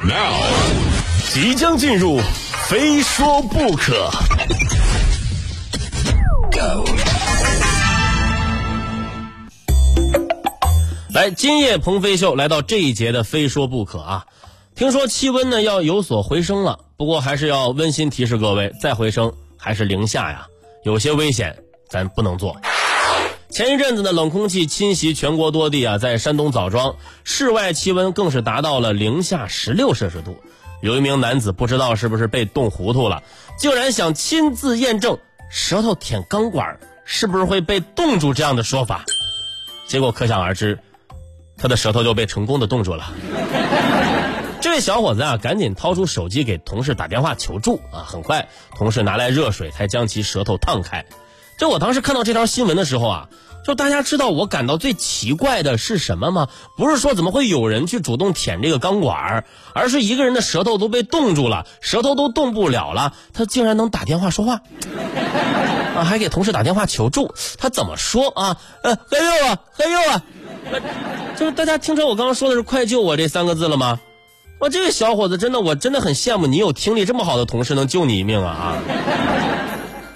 Now，即将进入，非说不可。来，今夜鹏飞秀来到这一节的非说不可啊！听说气温呢要有所回升了，不过还是要温馨提示各位，再回升还是零下呀，有些危险，咱不能做。前一阵子的，冷空气侵袭全国多地啊，在山东枣庄，室外气温更是达到了零下十六摄氏度。有一名男子不知道是不是被冻糊涂了，竟然想亲自验证舌头舔钢管是不是会被冻住这样的说法，结果可想而知。他的舌头就被成功的冻住了。这位小伙子啊，赶紧掏出手机给同事打电话求助啊！很快，同事拿来热水才将其舌头烫开。就我当时看到这条新闻的时候啊，就大家知道我感到最奇怪的是什么吗？不是说怎么会有人去主动舔这个钢管，而是一个人的舌头都被冻住了，舌头都动不了了，他竟然能打电话说话 啊！还给同事打电话求助，他怎么说啊？呃，还有啊，还有啊。就是大家听着我刚刚说的是“快救我”这三个字了吗？我这个小伙子真的，我真的很羡慕你有听力这么好的同事能救你一命啊！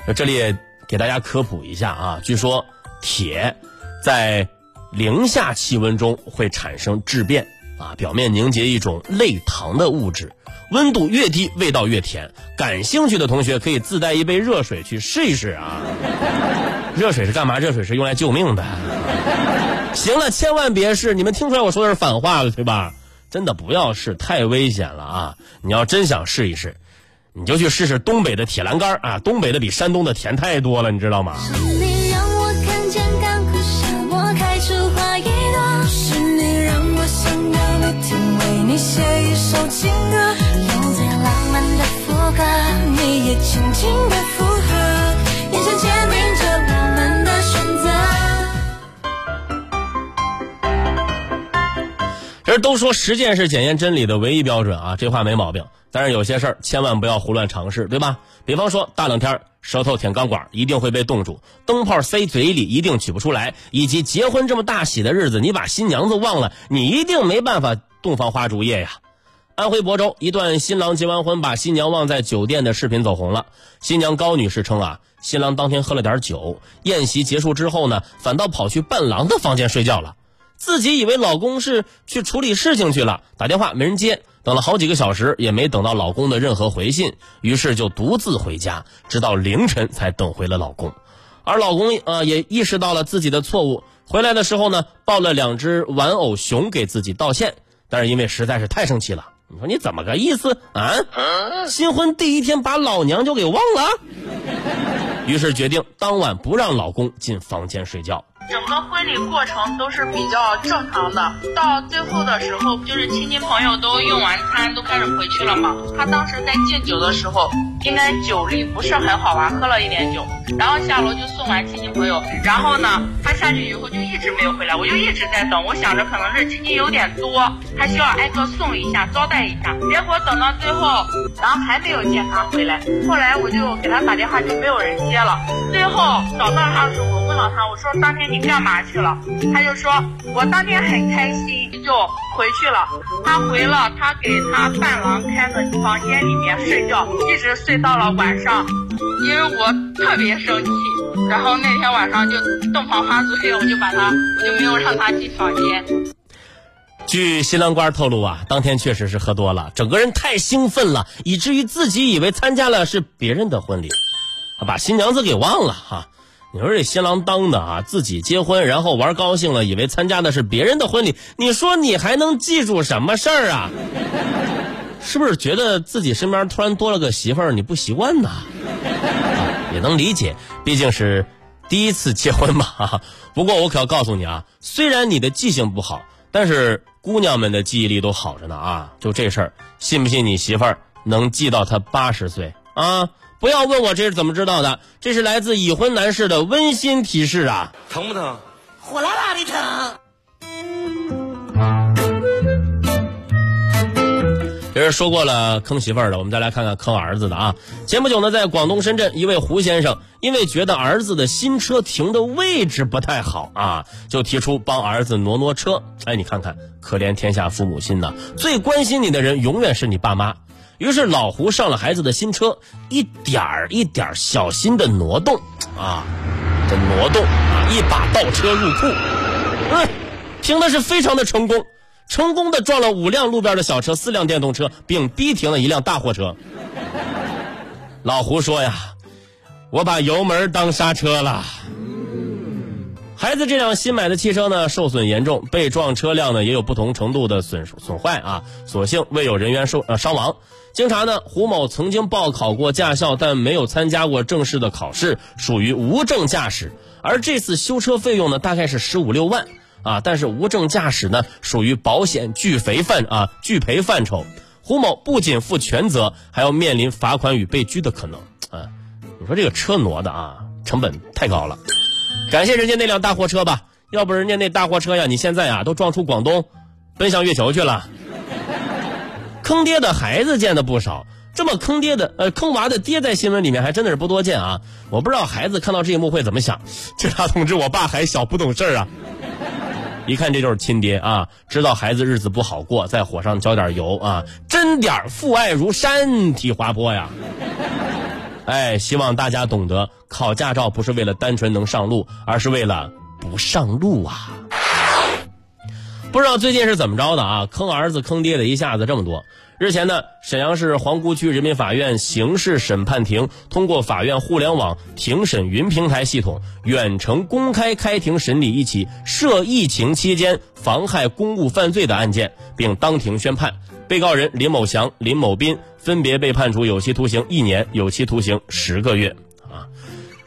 啊，这里给大家科普一下啊，据说铁在零下气温中会产生质变啊，表面凝结一种类糖的物质，温度越低味道越甜。感兴趣的同学可以自带一杯热水去试一试啊。热水是干嘛？热水是用来救命的。行了，千万别试！你们听出来我说的是反话了对吧？真的不要试，太危险了啊！你要真想试一试，你就去试试东北的铁栏杆啊！东北的比山东的甜太多了，你知道吗？这都说实践是检验真理的唯一标准啊，这话没毛病。但是有些事儿千万不要胡乱尝试，对吧？比方说大冷天舌头舔钢管一定会被冻住，灯泡塞嘴里一定取不出来，以及结婚这么大喜的日子，你把新娘子忘了，你一定没办法洞房花烛夜呀。安徽亳州一段新郎结完婚把新娘忘在酒店的视频走红了。新娘高女士称啊，新郎当天喝了点酒，宴席结束之后呢，反倒跑去伴郎的房间睡觉了。自己以为老公是去处理事情去了，打电话没人接，等了好几个小时也没等到老公的任何回信，于是就独自回家，直到凌晨才等回了老公。而老公啊也意识到了自己的错误，回来的时候呢抱了两只玩偶熊给自己道歉，但是因为实在是太生气了，你说你怎么个意思啊？新婚第一天把老娘就给忘了，于是决定当晚不让老公进房间睡觉。整个婚礼过程都是比较正常的，到最后的时候，就是亲戚朋友都用完餐，都开始回去了嘛。他当时在敬酒的时候，应该酒力不是很好吧，喝了一点酒，然后下楼就送完亲戚朋友，然后呢，他下去以后就一直没有回来，我就一直在等，我想着可能是亲戚有点多，他需要挨个送一下，招待一下。结果等到最后，然后还没有见他回来，后来我就给他打电话，就没有人接了。最后找到他的时候，了他，我说当天你。干嘛去了？他就说，我当天很开心，就回去了。他回了，他给他伴郎开的房间里面睡觉，一直睡到了晚上。因为我特别生气，然后那天晚上就洞房花烛夜，我就把他，我就没有让他进房间。据新郎官透露啊，当天确实是喝多了，整个人太兴奋了，以至于自己以为参加了是别人的婚礼，把新娘子给忘了哈。你说这新郎当的啊，自己结婚，然后玩高兴了，以为参加的是别人的婚礼。你说你还能记住什么事儿啊？是不是觉得自己身边突然多了个媳妇儿，你不习惯呢？也能理解，毕竟是第一次结婚嘛。不过我可要告诉你啊，虽然你的记性不好，但是姑娘们的记忆力都好着呢啊。就这事儿，信不信你媳妇儿能记到她八十岁啊？不要问我这是怎么知道的，这是来自已婚男士的温馨提示啊！疼不疼？火辣辣的疼。这是说过了坑媳妇儿的，我们再来看看坑儿子的啊。前不久呢，在广东深圳，一位胡先生因为觉得儿子的新车停的位置不太好啊，就提出帮儿子挪挪车。哎，你看看，可怜天下父母心呐，最关心你的人永远是你爸妈。于是老胡上了孩子的新车，一点儿一点儿小心的挪动啊，这挪动啊，一把倒车入库，嗯，停的是非常的成功。成功的撞了五辆路边的小车、四辆电动车，并逼停了一辆大货车。老胡说呀：“我把油门当刹车了。”孩子这辆新买的汽车呢，受损严重，被撞车辆呢也有不同程度的损损坏啊，所幸未有人员受呃伤亡。经查呢，胡某曾经报考过驾校，但没有参加过正式的考试，属于无证驾驶。而这次修车费用呢，大概是十五六万。啊，但是无证驾驶呢，属于保险拒赔范啊拒赔范畴。胡某不仅负全责，还要面临罚款与被拘的可能。啊，你说这个车挪的啊，成本太高了。感谢人家那辆大货车吧，要不人家那大货车呀，你现在啊都撞出广东，奔向月球去了。坑爹的孩子见的不少，这么坑爹的呃坑娃的爹在新闻里面还真的是不多见啊。我不知道孩子看到这一幕会怎么想。警察同志，我爸还小，不懂事儿啊。一看这就是亲爹啊，知道孩子日子不好过，在火上浇点油啊，真点父爱如山体滑坡呀！哎，希望大家懂得，考驾照不是为了单纯能上路，而是为了不上路啊！不知道最近是怎么着的啊？坑儿子坑爹的一下子这么多。日前呢，沈阳市皇姑区人民法院刑事审判庭通过法院互联网庭审云平台系统远程公开开庭审理一起涉疫情期间妨害公务犯罪的案件，并当庭宣判，被告人林某祥、林某斌分别被判处有期徒刑一年、有期徒刑十个月。啊，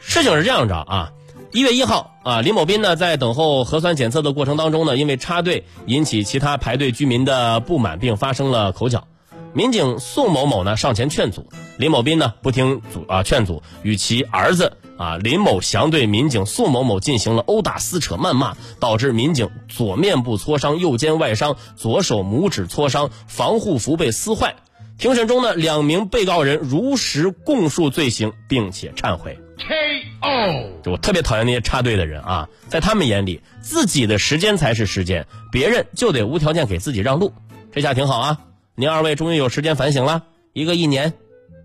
事情是这样着啊，一月一号啊，林某斌呢在等候核酸检测的过程当中呢，因为插队引起其他排队居民的不满，并发生了口角。民警宋某某呢上前劝阻，林某斌呢不听阻啊劝阻，与其儿子啊林某祥对民警宋某某进行了殴打、撕扯、谩骂，导致民警左面部挫伤、右肩外伤、左手拇指挫伤，防护服被撕坏。庭审中呢，两名被告人如实供述罪行，并且忏悔。K.O. 我特别讨厌那些插队的人啊，在他们眼里，自己的时间才是时间，别人就得无条件给自己让路，这下挺好啊。您二位终于有时间反省了，一个一年，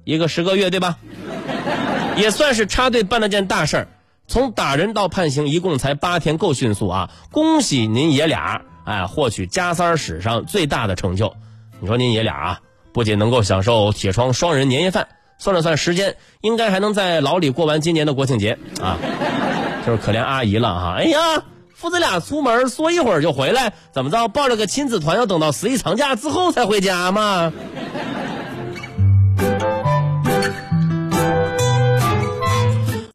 一个十个月，对吧？也算是插队办了件大事儿。从打人到判刑，一共才八天，够迅速啊！恭喜您爷俩，哎，获取加三史上最大的成就。你说您爷俩啊，不仅能够享受铁窗双人年夜饭，算了算时间，应该还能在牢里过完今年的国庆节啊。就是可怜阿姨了哈，哎呀。父子俩出门说一会儿就回来，怎么着？报了个亲子团，要等到十一长假之后才回家吗？